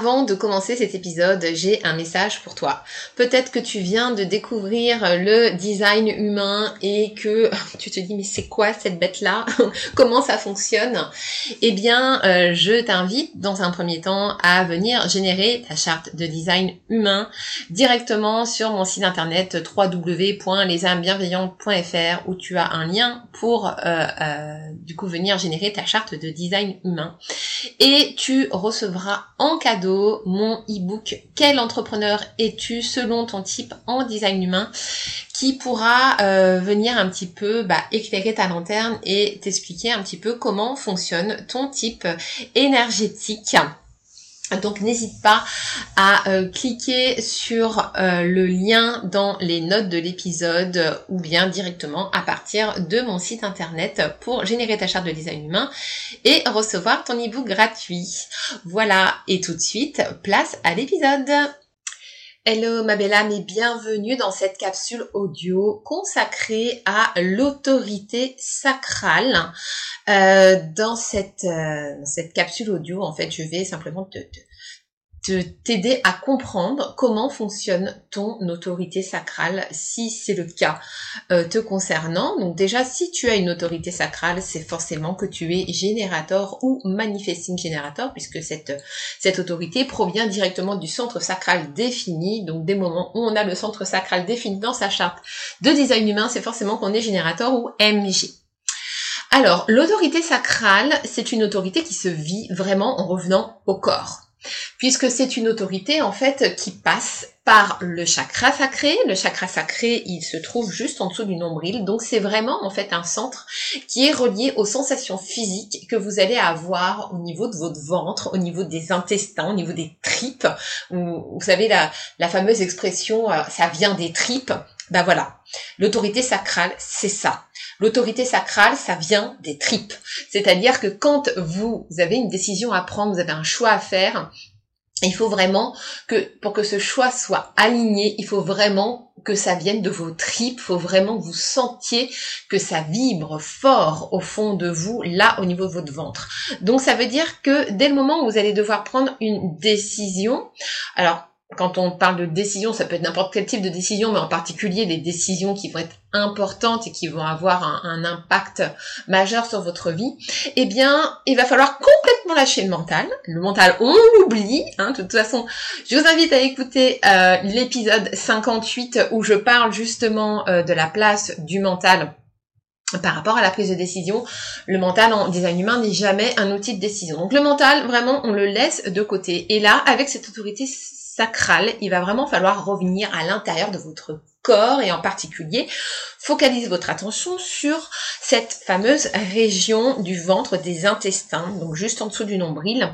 Avant de commencer cet épisode, j'ai un message pour toi. Peut-être que tu viens de découvrir le design humain et que tu te dis mais c'est quoi cette bête-là? Comment ça fonctionne? Eh bien, euh, je t'invite dans un premier temps à venir générer ta charte de design humain directement sur mon site internet www.lesamesbienveillantes.fr où tu as un lien pour euh, euh, du coup venir générer ta charte de design humain et tu recevras en cadeau mon e-book Quel entrepreneur es-tu selon ton type en design humain qui pourra euh, venir un petit peu bah, éclairer ta lanterne et t'expliquer un petit peu comment fonctionne ton type énergétique. Donc n'hésite pas à euh, cliquer sur euh, le lien dans les notes de l'épisode ou bien directement à partir de mon site internet pour générer ta charte de design humain et recevoir ton ebook gratuit. Voilà, et tout de suite, place à l'épisode. Hello ma belle âme et bienvenue dans cette capsule audio consacrée à l'autorité sacrale. Euh, dans cette, euh, cette capsule audio, en fait, je vais simplement te, te t'aider à comprendre comment fonctionne ton autorité sacrale si c'est le cas euh, te concernant. Donc déjà, si tu as une autorité sacrale, c'est forcément que tu es générateur ou manifesting générateur puisque cette, cette autorité provient directement du centre sacral défini. Donc des moments où on a le centre sacral défini dans sa charte de design humain, c'est forcément qu'on est générateur ou MG. Alors, l'autorité sacrale, c'est une autorité qui se vit vraiment en revenant au corps puisque c'est une autorité en fait qui passe par le chakra sacré. Le chakra sacré, il se trouve juste en dessous du nombril, donc c'est vraiment en fait un centre qui est relié aux sensations physiques que vous allez avoir au niveau de votre ventre, au niveau des intestins, au niveau des tripes. Vous, savez la, fameuse expression euh, ça vient des tripes. Ben voilà, l'autorité sacrale, c'est ça. L'autorité sacrale, ça vient des tripes. C'est-à-dire que quand vous avez une décision à prendre, vous avez un choix à faire, il faut vraiment que pour que ce choix soit aligné, il faut vraiment que ça vienne de vos tripes, il faut vraiment que vous sentiez que ça vibre fort au fond de vous, là au niveau de votre ventre. Donc ça veut dire que dès le moment où vous allez devoir prendre une décision, alors quand on parle de décision, ça peut être n'importe quel type de décision, mais en particulier les décisions qui vont être importantes et qui vont avoir un, impact majeur sur votre vie, eh bien, il va falloir complètement lâcher le mental. Le mental, on l'oublie. Hein, de toute façon, je vous invite à écouter euh, l'épisode 58 où je parle justement euh, de la place du mental par rapport à la prise de décision, le mental en design humain n'est jamais un outil de décision. Donc le mental, vraiment, on le laisse de côté. Et là, avec cette autorité sacrale, il va vraiment falloir revenir à l'intérieur de votre corps et en particulier focaliser votre attention sur cette fameuse région du ventre des intestins, donc juste en dessous du nombril.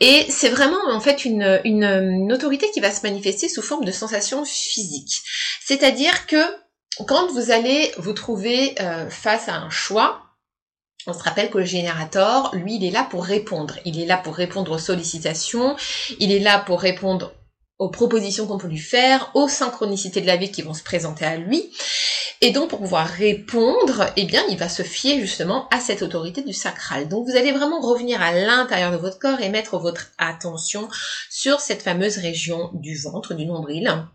Et c'est vraiment en fait une, une, autorité qui va se manifester sous forme de sensations physiques. C'est-à-dire que quand vous allez vous trouver euh, face à un choix, on se rappelle que le générateur, lui, il est là pour répondre. Il est là pour répondre aux sollicitations, il est là pour répondre aux propositions qu'on peut lui faire, aux synchronicités de la vie qui vont se présenter à lui. Et donc pour pouvoir répondre, eh bien il va se fier justement à cette autorité du sacral. Donc vous allez vraiment revenir à l'intérieur de votre corps et mettre votre attention sur cette fameuse région du ventre, du nombril.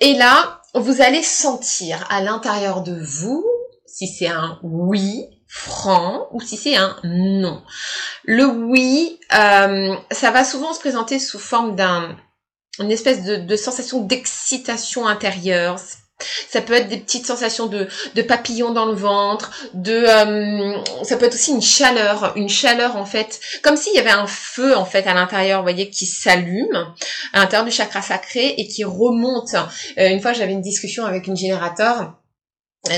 Et là, vous allez sentir à l'intérieur de vous si c'est un oui franc ou si c'est un non. Le oui, euh, ça va souvent se présenter sous forme d'un espèce de, sensation d'excitation intérieure. Ça peut être des petites sensations de, de papillons dans le ventre, de euh, ça peut être aussi une chaleur, une chaleur en fait, comme s'il y avait un feu en fait à l'intérieur, vous voyez, qui s'allume à l'intérieur du chakra sacré et qui remonte. Euh, une fois, j'avais une discussion avec une générateur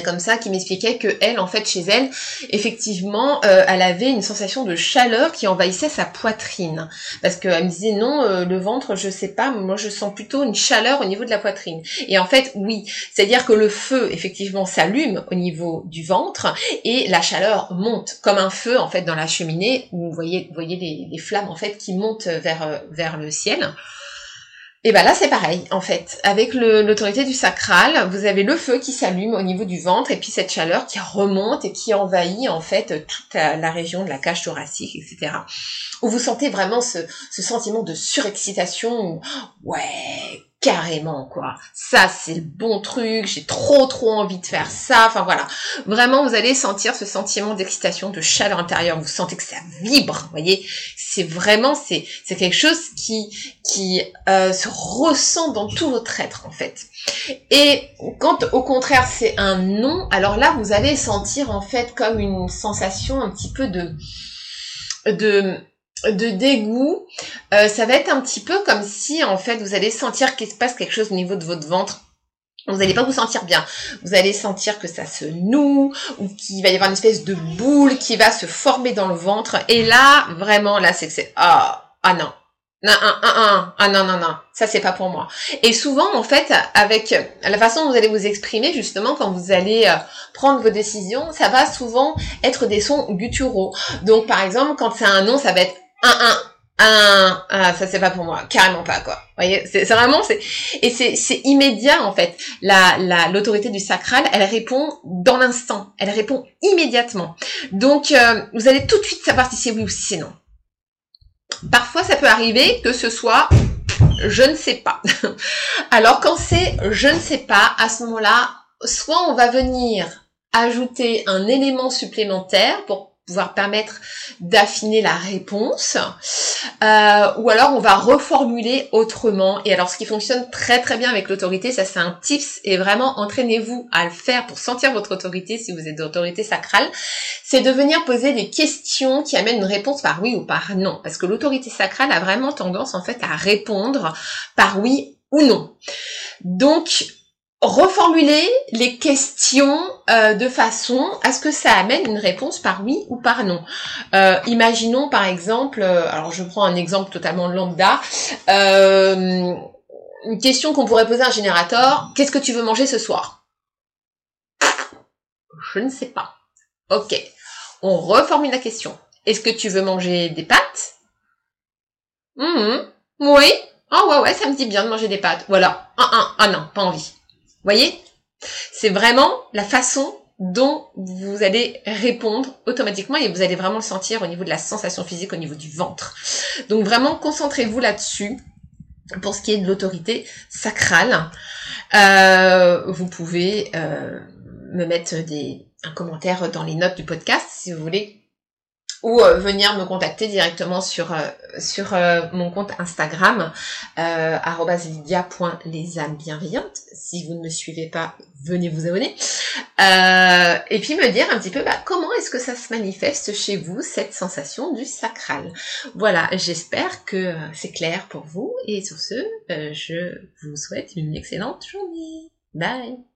comme ça qui m'expliquait que elle en fait chez elle effectivement euh, elle avait une sensation de chaleur qui envahissait sa poitrine. Parce qu'elle me disait non euh, le ventre je sais pas moi je sens plutôt une chaleur au niveau de la poitrine. Et en fait oui. C'est à dire que le feu effectivement s'allume au niveau du ventre et la chaleur monte comme un feu en fait dans la cheminée où vous voyez vous voyez les, les flammes en fait qui montent vers vers le ciel et ben là c'est pareil en fait. Avec l'autorité du sacral, vous avez le feu qui s'allume au niveau du ventre et puis cette chaleur qui remonte et qui envahit en fait toute la région de la cage thoracique, etc. Où vous sentez vraiment ce, ce sentiment de surexcitation. ouais, carrément quoi. Ça c'est le bon truc, j'ai trop trop envie de faire ça. Enfin voilà, vraiment vous allez sentir ce sentiment d'excitation, de chaleur intérieure. Vous sentez que ça vibre, voyez. C'est vraiment c'est c'est quelque chose qui qui euh, se ressent dans tout votre être en fait. Et quand au contraire c'est un non, alors là vous allez sentir en fait comme une sensation un petit peu de de de dégoût, euh, ça va être un petit peu comme si en fait vous allez sentir qu'il se passe quelque chose au niveau de votre ventre. Vous n'allez pas vous sentir bien. Vous allez sentir que ça se noue ou qu'il va y avoir une espèce de boule qui va se former dans le ventre. Et là, vraiment, là, c'est que c'est ah ah non. Non, ah, ah, non, non, non, ça c'est pas pour moi. Et souvent, en fait, avec la façon dont vous allez vous exprimer, justement, quand vous allez euh, prendre vos décisions, ça va souvent être des sons gutturaux. Donc, par exemple, quand c'est un nom, ça va être un, un, un, ah, ça c'est pas pour moi, carrément pas quoi. Vous voyez, c'est vraiment c'est et c'est c'est immédiat en fait. La la l'autorité du sacral, elle répond dans l'instant, elle répond immédiatement. Donc euh, vous allez tout de suite savoir si c'est oui ou si c'est non. Parfois ça peut arriver que ce soit je ne sais pas. Alors quand c'est je ne sais pas, à ce moment-là, soit on va venir ajouter un élément supplémentaire pour pouvoir permettre d'affiner la réponse, euh, ou alors on va reformuler autrement. Et alors ce qui fonctionne très très bien avec l'autorité, ça c'est un tips, et vraiment entraînez-vous à le faire pour sentir votre autorité si vous êtes d'autorité sacrale, c'est de venir poser des questions qui amènent une réponse par oui ou par non. Parce que l'autorité sacrale a vraiment tendance en fait à répondre par oui ou non. Donc reformuler les questions euh, de façon à ce que ça amène une réponse par oui ou par non. Euh, imaginons par exemple, euh, alors je prends un exemple totalement lambda, une question qu'on pourrait poser à un générateur, qu'est-ce que tu veux manger ce soir? Je ne sais pas. Ok, on reformule la question. Est-ce que tu veux manger des pâtes? Mmh, Oui. Ah ouais ouais, ça me dit bien de manger des pâtes. Voilà. Ah ah ah non, pas envie voyez? C'est vraiment la façon dont vous allez répondre automatiquement et vous allez vraiment le sentir au niveau de la sensation physique, au niveau du ventre. Donc vraiment, concentrez-vous là-dessus. Pour ce qui est de l'autorité sacrale, euh, vous pouvez euh, me mettre des, un commentaire dans les notes du podcast si vous voulez ou euh, venir me contacter directement sur euh, sur euh, mon compte Instagram euh, @lydia.lesâmesbienveillantes. Si vous ne me suivez pas, venez vous abonner. et puis me dire un petit peu bah, comment est-ce que ça se manifeste chez vous cette sensation du sacral? Voilà, j'espère que c'est clair pour vous et sur ce, je vous souhaite une excellente journée. Bye.